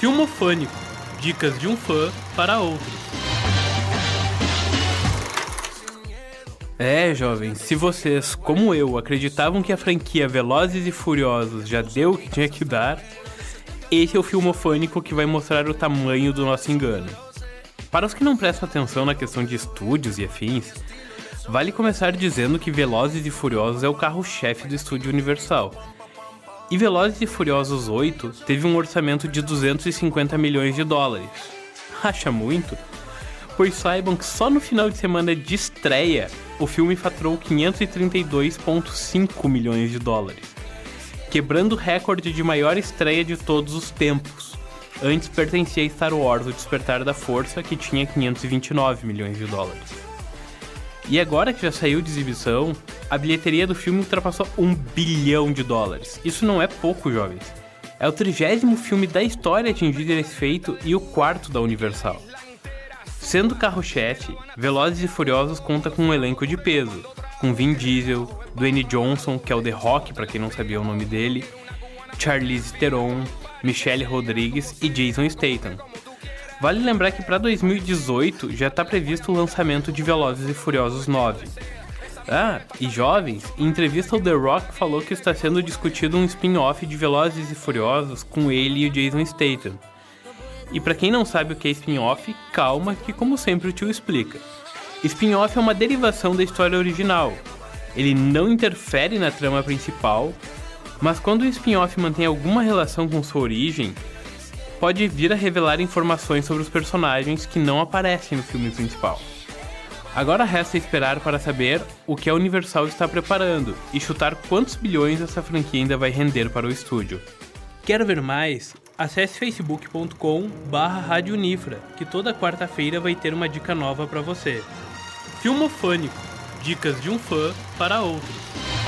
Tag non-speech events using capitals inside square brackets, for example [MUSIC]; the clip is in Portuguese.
Filmofânico Dicas de um fã para outros. É, jovens, se vocês, como eu, acreditavam que a franquia Velozes e Furiosos já deu o que tinha que dar, esse é o Filmofânico que vai mostrar o tamanho do nosso engano. Para os que não prestam atenção na questão de estúdios e afins, vale começar dizendo que Velozes e Furiosos é o carro-chefe do estúdio Universal. E Velozes e Furiosos 8 teve um orçamento de 250 milhões de dólares. [LAUGHS] Acha muito? Pois saibam que só no final de semana de estreia o filme faturou 532,5 milhões de dólares, quebrando o recorde de maior estreia de todos os tempos. Antes pertencia a Star Wars O Despertar da Força, que tinha 529 milhões de dólares. E agora que já saiu de exibição, a bilheteria do filme ultrapassou um bilhão de dólares. Isso não é pouco, jovens. É o trigésimo filme da história a atingir esse feito e o quarto da Universal. Sendo carro-chefe, Velozes e Furiosos conta com um elenco de peso, com Vin Diesel, Dwayne Johnson, que é o The Rock, para quem não sabia o nome dele, Charlize Theron, Michelle Rodrigues e Jason Statham. Vale lembrar que para 2018 já está previsto o lançamento de Velozes e Furiosos 9. Ah, e jovens, em entrevista o The Rock falou que está sendo discutido um spin-off de Velozes e Furiosos com ele e o Jason Statham. E para quem não sabe o que é spin-off, calma que como sempre o tio explica. Spin-off é uma derivação da história original. Ele não interfere na trama principal, mas quando o spin-off mantém alguma relação com sua origem, pode vir a revelar informações sobre os personagens que não aparecem no filme principal. Agora resta esperar para saber o que a Universal está preparando e chutar quantos bilhões essa franquia ainda vai render para o estúdio. Quer ver mais? Acesse facebook.com barra que toda quarta-feira vai ter uma dica nova para você. Filmofânico, dicas de um fã para outro.